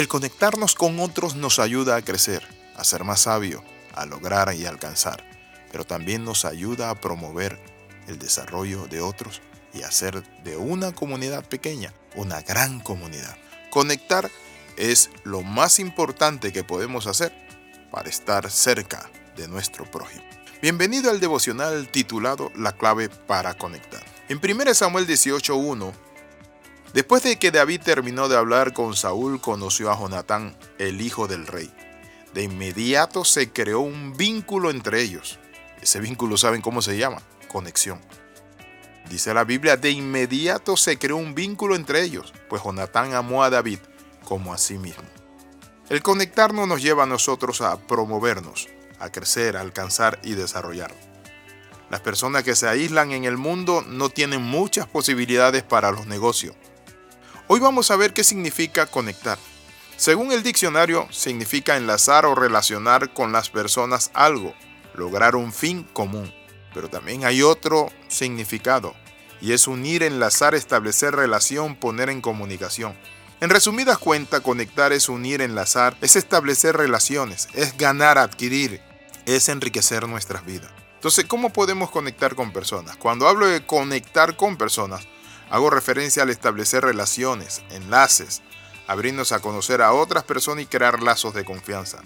El conectarnos con otros nos ayuda a crecer, a ser más sabio, a lograr y alcanzar, pero también nos ayuda a promover el desarrollo de otros y hacer de una comunidad pequeña una gran comunidad. Conectar es lo más importante que podemos hacer para estar cerca de nuestro prójimo. Bienvenido al devocional titulado La clave para conectar. En 1 Samuel 18.1, después de que David terminó de hablar con Saúl, conoció a Jonatán, el hijo del rey. De inmediato se creó un vínculo entre ellos. Ese vínculo, ¿saben cómo se llama? Conexión. Dice la Biblia, de inmediato se creó un vínculo entre ellos, pues Jonatán amó a David como a sí mismo. El conectarnos nos lleva a nosotros a promovernos, a crecer, a alcanzar y desarrollar. Las personas que se aíslan en el mundo no tienen muchas posibilidades para los negocios. Hoy vamos a ver qué significa conectar. Según el diccionario, significa enlazar o relacionar con las personas algo, lograr un fin común. Pero también hay otro significado, y es unir, enlazar, establecer relación, poner en comunicación. En resumidas cuentas, conectar es unir, enlazar, es establecer relaciones, es ganar, adquirir, es enriquecer nuestras vidas. Entonces, ¿cómo podemos conectar con personas? Cuando hablo de conectar con personas, hago referencia al establecer relaciones, enlaces, abrirnos a conocer a otras personas y crear lazos de confianza.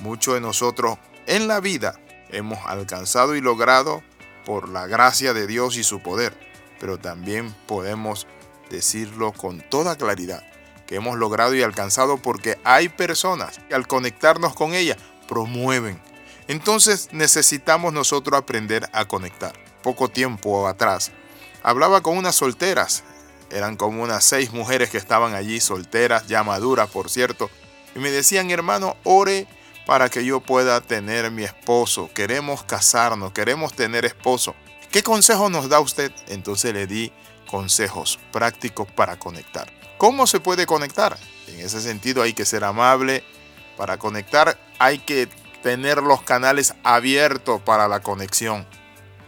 Muchos de nosotros en la vida hemos alcanzado y logrado por la gracia de Dios y su poder, pero también podemos decirlo con toda claridad que hemos logrado y alcanzado porque hay personas que al conectarnos con ellas promueven. Entonces necesitamos nosotros aprender a conectar. Poco tiempo atrás hablaba con unas solteras, eran como unas seis mujeres que estaban allí solteras, ya maduras por cierto, y me decían hermano, ore para que yo pueda tener mi esposo. Queremos casarnos, queremos tener esposo. ¿Qué consejo nos da usted? Entonces le di consejos prácticos para conectar. ¿Cómo se puede conectar? En ese sentido hay que ser amable. Para conectar hay que tener los canales abiertos para la conexión.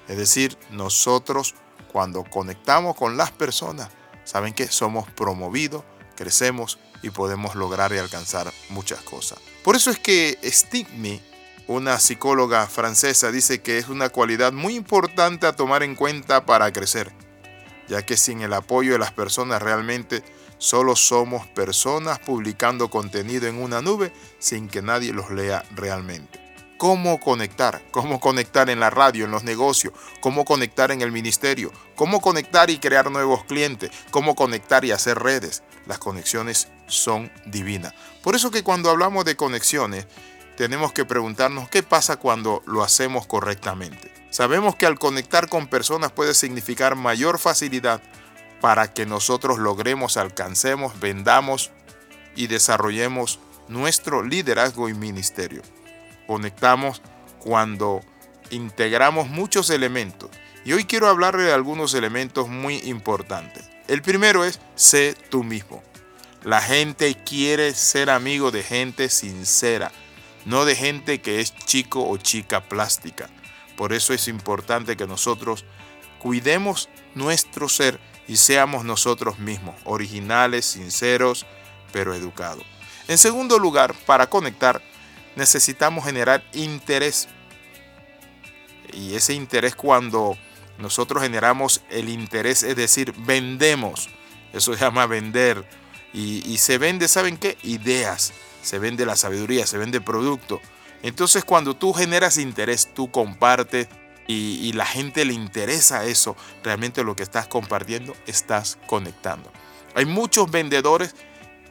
Es decir, nosotros cuando conectamos con las personas, saben que somos promovidos, crecemos y podemos lograr y alcanzar muchas cosas. Por eso es que Stigmy, una psicóloga francesa, dice que es una cualidad muy importante a tomar en cuenta para crecer, ya que sin el apoyo de las personas realmente solo somos personas publicando contenido en una nube sin que nadie los lea realmente. ¿Cómo conectar? ¿Cómo conectar en la radio, en los negocios? ¿Cómo conectar en el ministerio? ¿Cómo conectar y crear nuevos clientes? ¿Cómo conectar y hacer redes? Las conexiones son divinas. Por eso que cuando hablamos de conexiones, tenemos que preguntarnos qué pasa cuando lo hacemos correctamente. Sabemos que al conectar con personas puede significar mayor facilidad para que nosotros logremos, alcancemos, vendamos y desarrollemos nuestro liderazgo y ministerio. Conectamos cuando integramos muchos elementos. Y hoy quiero hablarle de algunos elementos muy importantes. El primero es sé tú mismo. La gente quiere ser amigo de gente sincera, no de gente que es chico o chica plástica. Por eso es importante que nosotros cuidemos nuestro ser y seamos nosotros mismos, originales, sinceros, pero educados. En segundo lugar, para conectar, necesitamos generar interés. Y ese interés cuando nosotros generamos el interés, es decir, vendemos. Eso se llama vender y, se vende, ¿saben qué? Ideas, se vende la sabiduría, se vende producto. Entonces cuando tú generas interés, tú compartes y, y, la gente le interesa eso, realmente lo que estás compartiendo, estás conectando. Hay muchos vendedores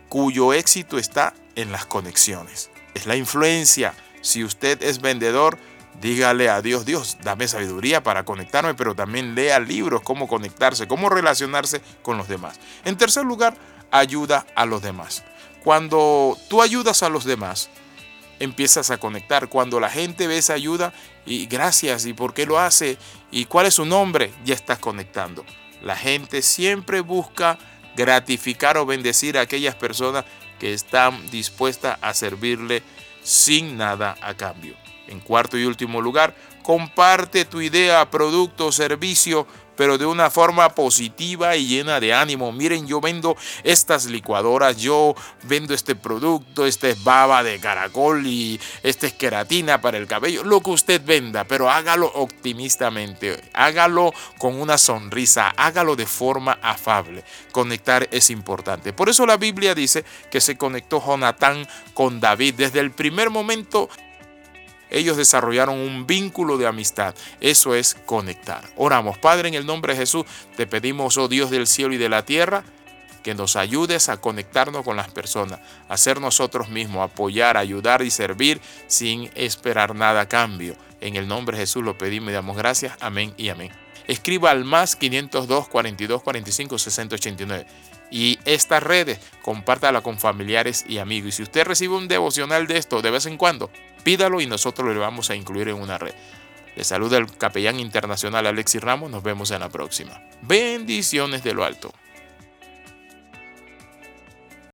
cuyo éxito está en las conexiones. Es la influencia. Si usted es vendedor, dígale a Dios, Dios, dame sabiduría para conectarme, pero también lea libros, cómo conectarse, cómo relacionarse con los demás. En tercer lugar, ayuda a los demás. Cuando tú ayudas a los demás, empiezas a conectar. Cuando la gente ve esa ayuda y gracias y por qué lo hace y cuál es su nombre, ya estás conectando. La gente siempre busca gratificar o bendecir a aquellas personas que están dispuestas a servirle sin nada a cambio. En cuarto y último lugar, comparte tu idea, producto o servicio pero de una forma positiva y llena de ánimo. Miren, yo vendo estas licuadoras, yo vendo este producto, este es baba de caracol y este es queratina para el cabello, lo que usted venda, pero hágalo optimistamente, hágalo con una sonrisa, hágalo de forma afable. Conectar es importante. Por eso la Biblia dice que se conectó Jonatán con David desde el primer momento ellos desarrollaron un vínculo de amistad. Eso es conectar. Oramos, Padre, en el nombre de Jesús, te pedimos, oh Dios del cielo y de la tierra, que nos ayudes a conectarnos con las personas, a ser nosotros mismos, apoyar, ayudar y servir sin esperar nada a cambio. En el nombre de Jesús lo pedimos y damos gracias. Amén y amén. Escriba al más 502 42 45 60 89 y estas redes compártala con familiares y amigos. Y si usted recibe un devocional de esto de vez en cuando, pídalo y nosotros lo vamos a incluir en una red. Le saluda el capellán internacional Alexis Ramos. Nos vemos en la próxima. Bendiciones de lo alto.